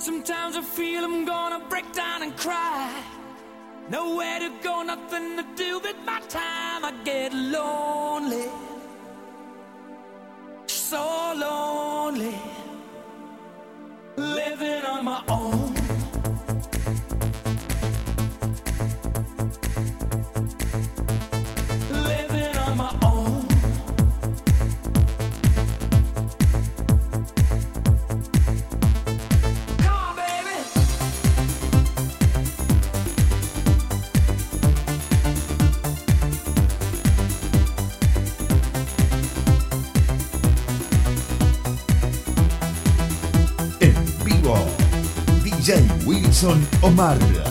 Sometimes I feel I'm gonna break down and cry. Nowhere to go, nothing to do but my time. I get lonely, so lonely, living on my own. Nelson Omar.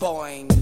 boing.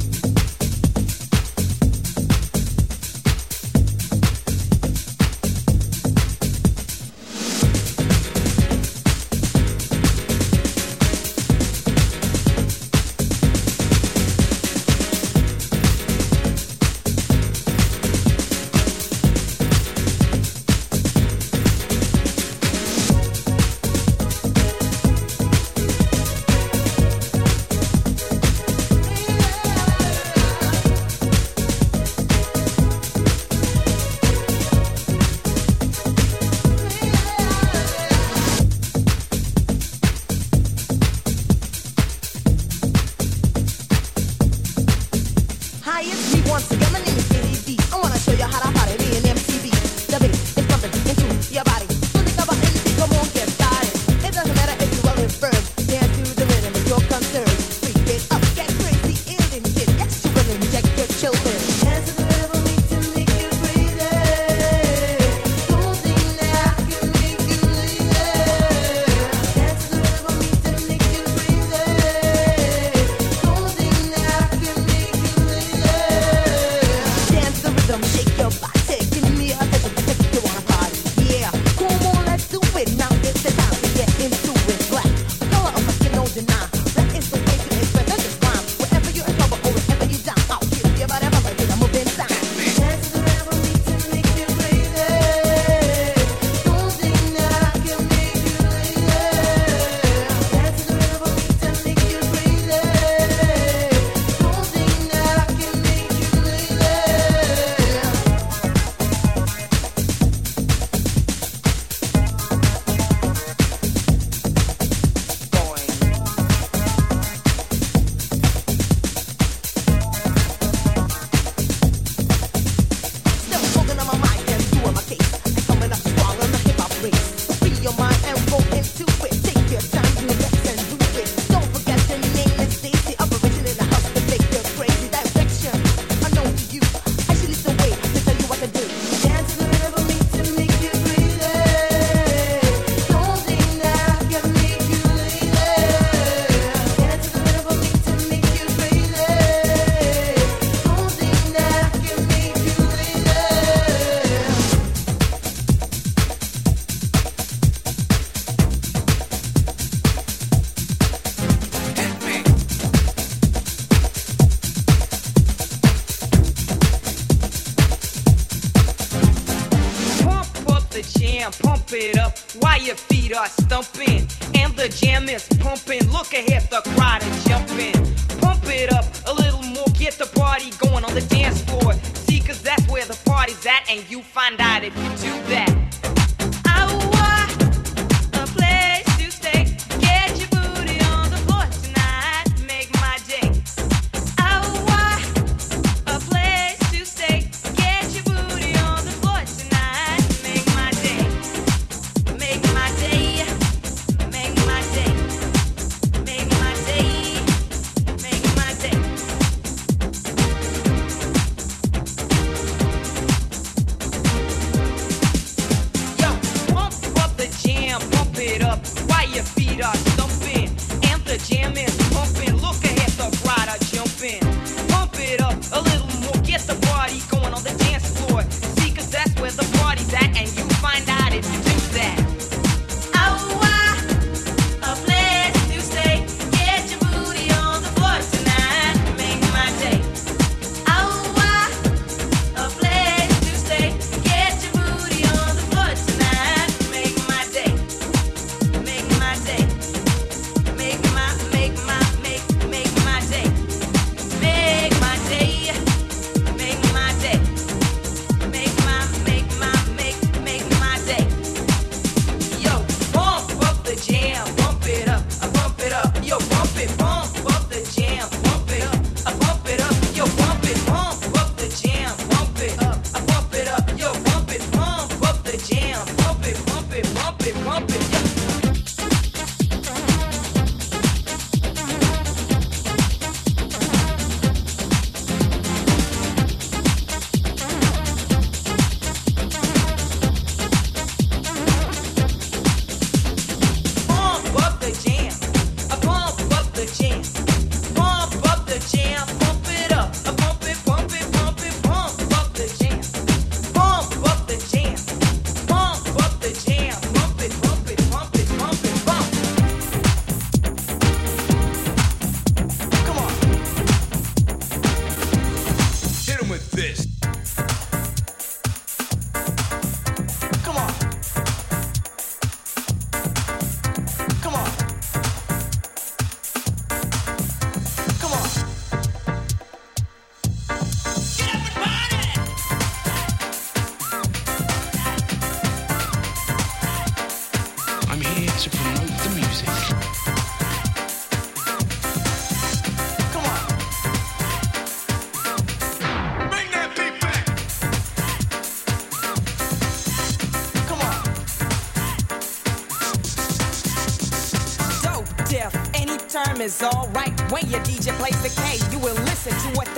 and you find out if you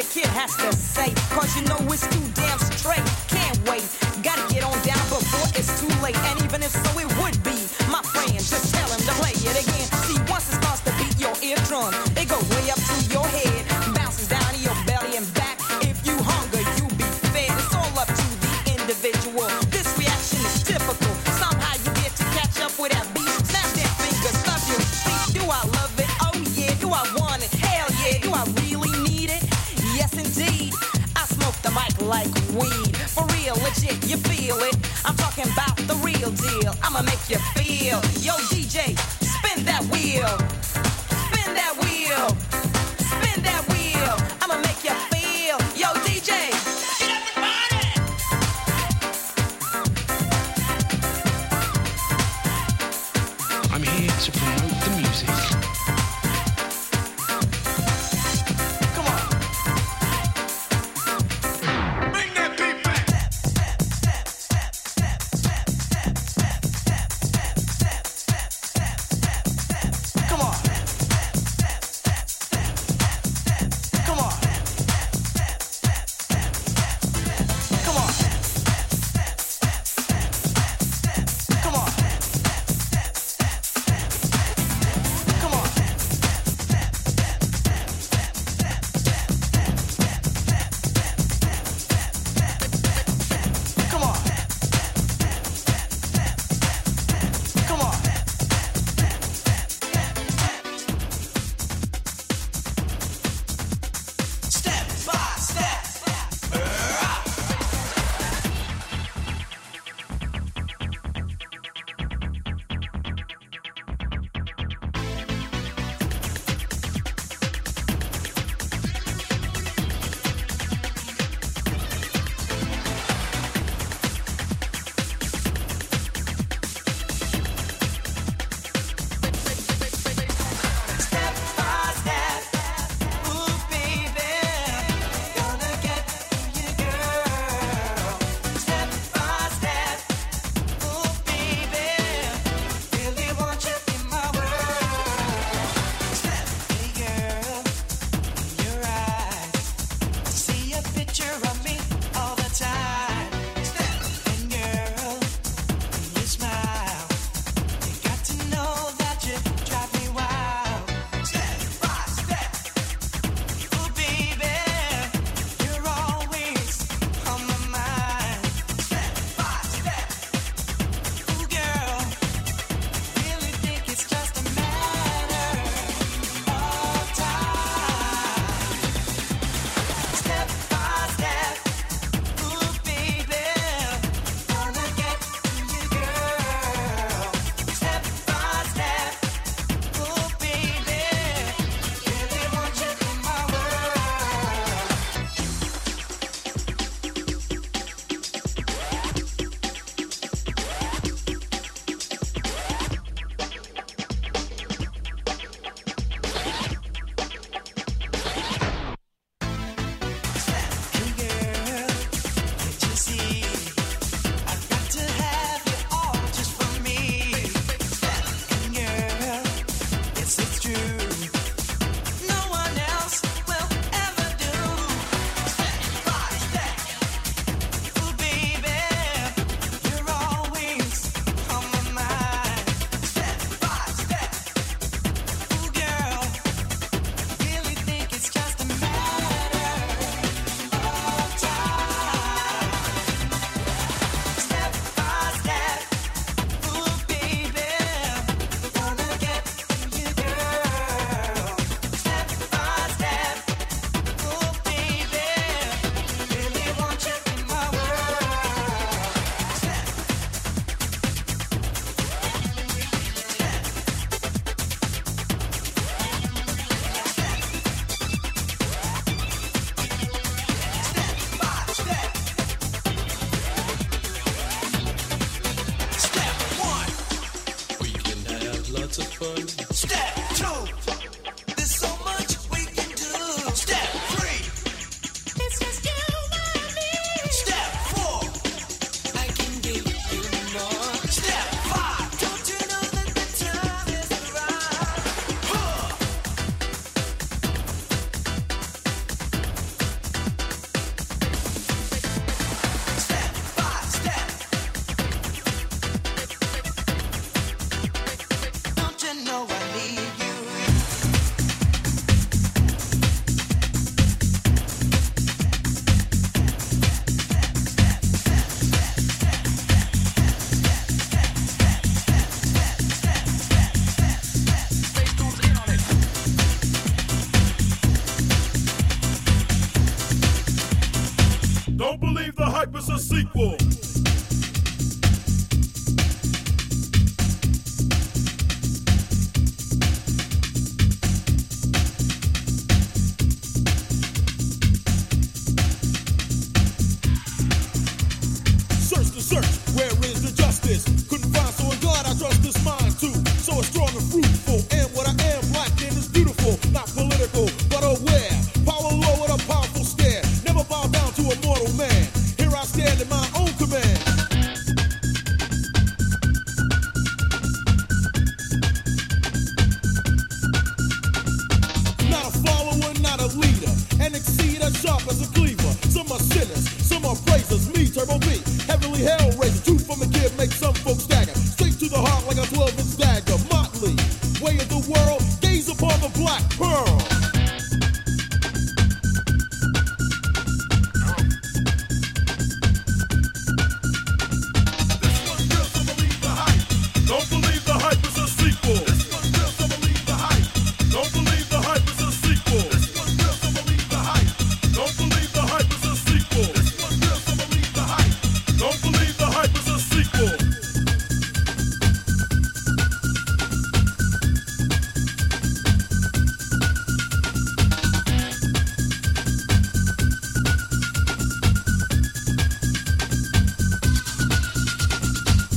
the kid has to say. Cause you know it's too damn straight. Can't wait. Gotta get on down before it's too late. And even if so, feel it. I'm talking about the real deal. I'ma make you feel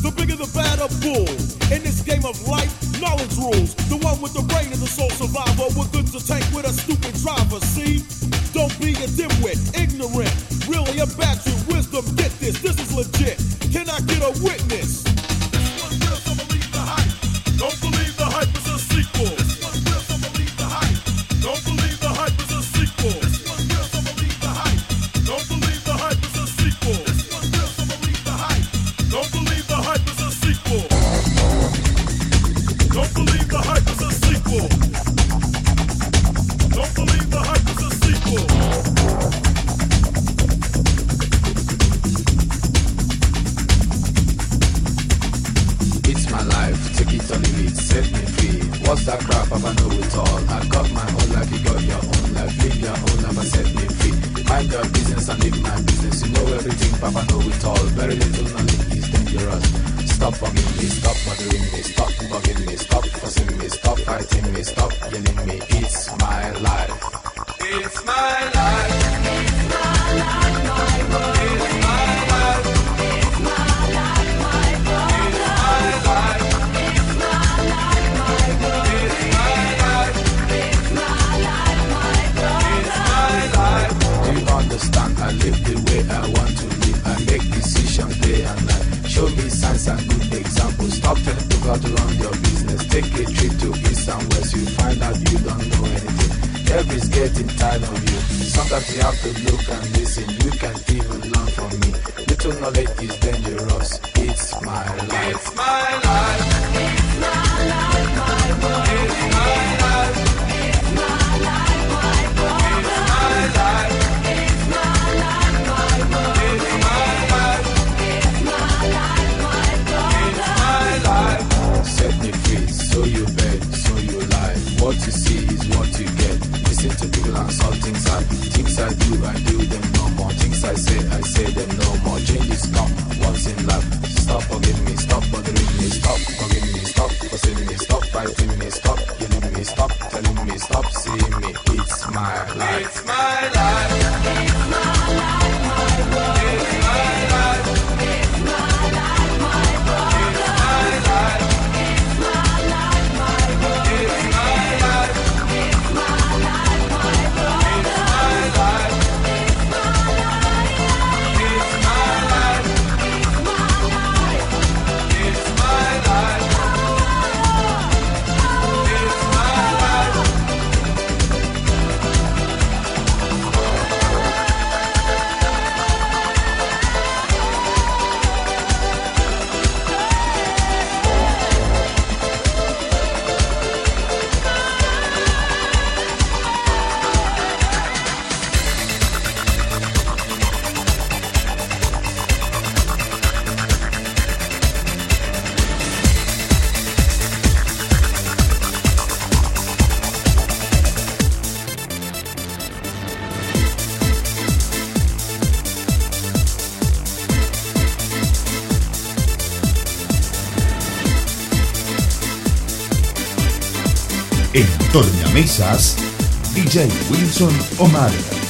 The bigger the badder bull. In this game of life, knowledge rules. The one with the brain is the sole survivor. What good to take with a stupid driver, see? Don't be a dimwit, ignorant. Really a your wisdom, get this, this is legit. Can I get a witness? Don't Got to run your business. Take a trip to east and west, you find out you don't know anything. Everybody's getting tired of you. Sometimes you have to look and listen. You can even learn from me. Little knowledge is dangerous. It's my life. It's my life. Tornamesas, DJ Wilson Omar.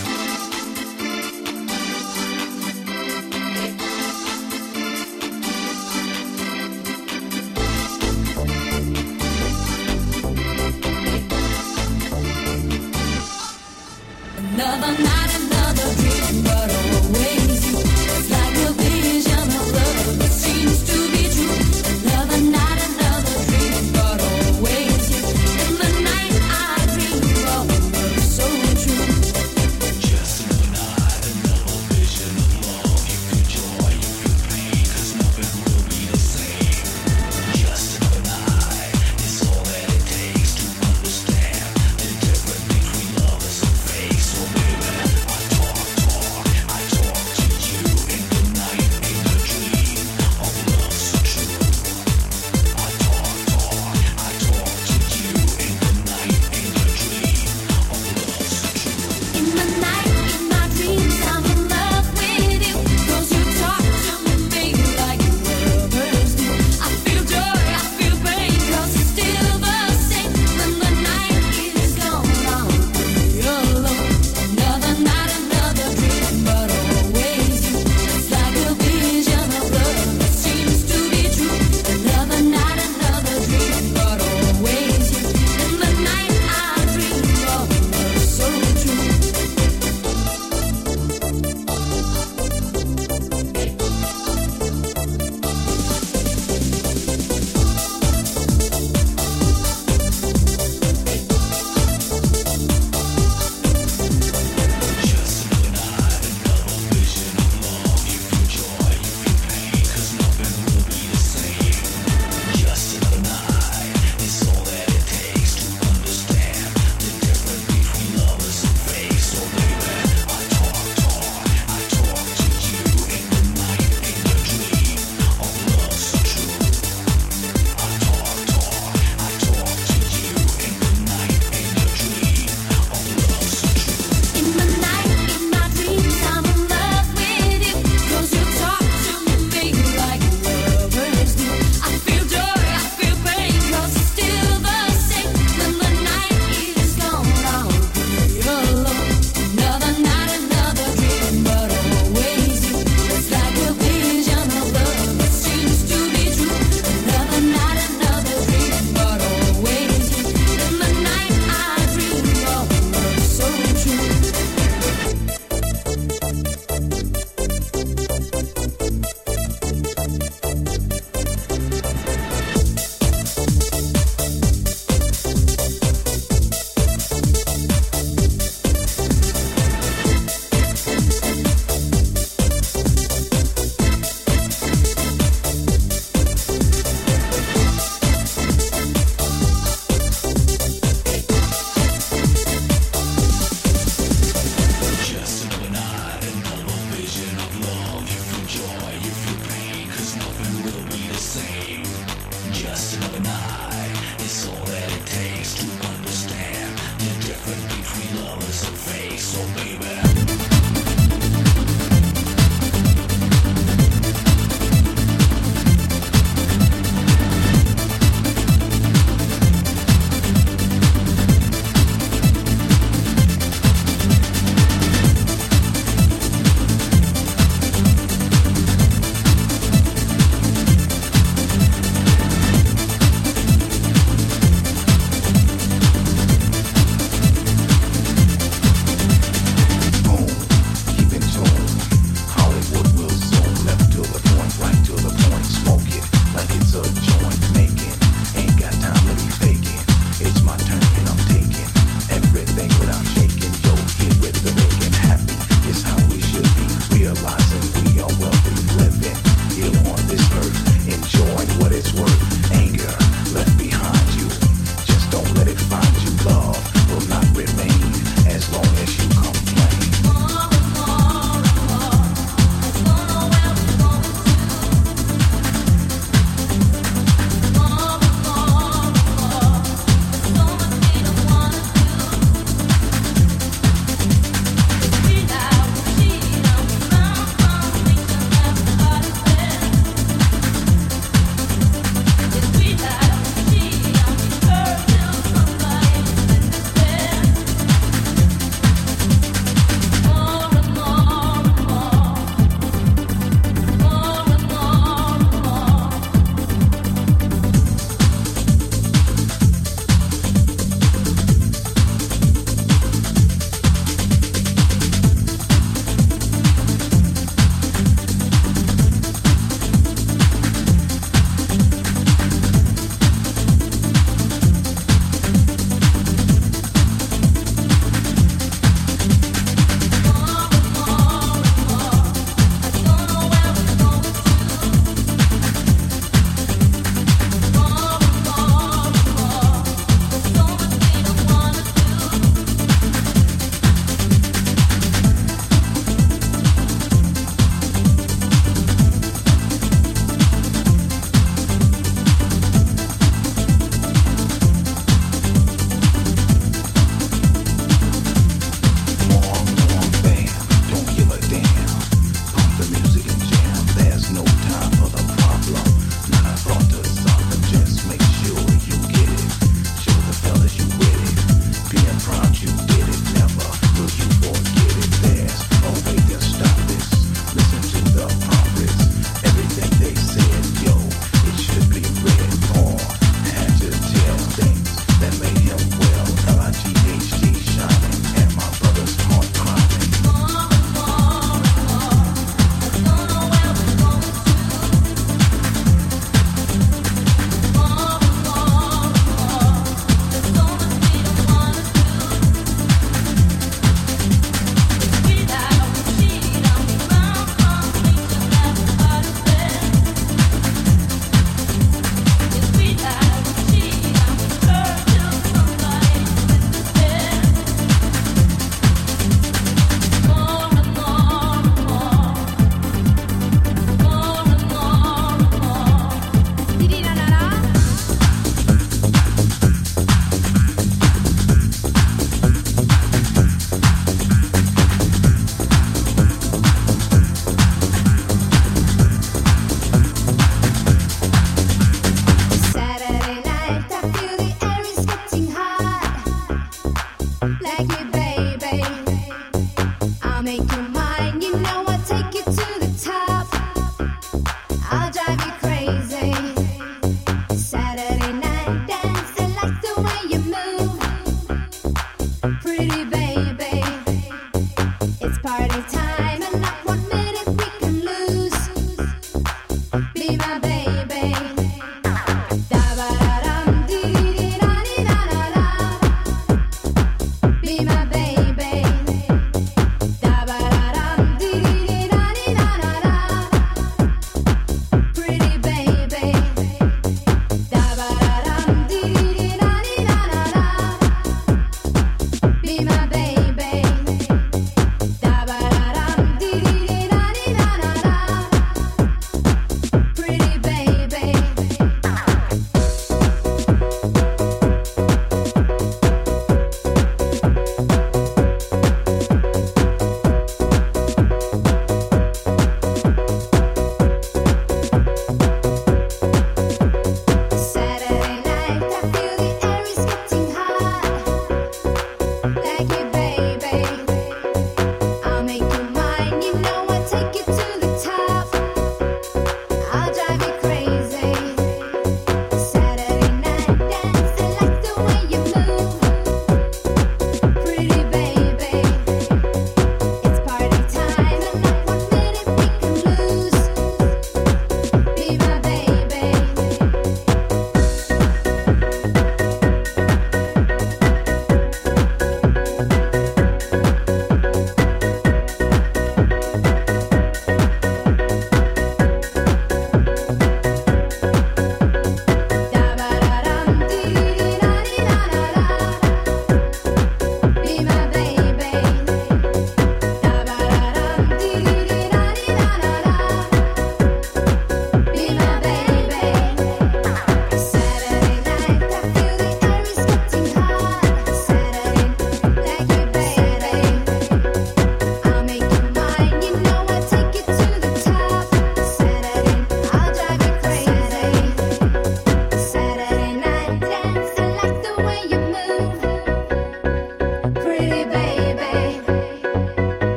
Hey.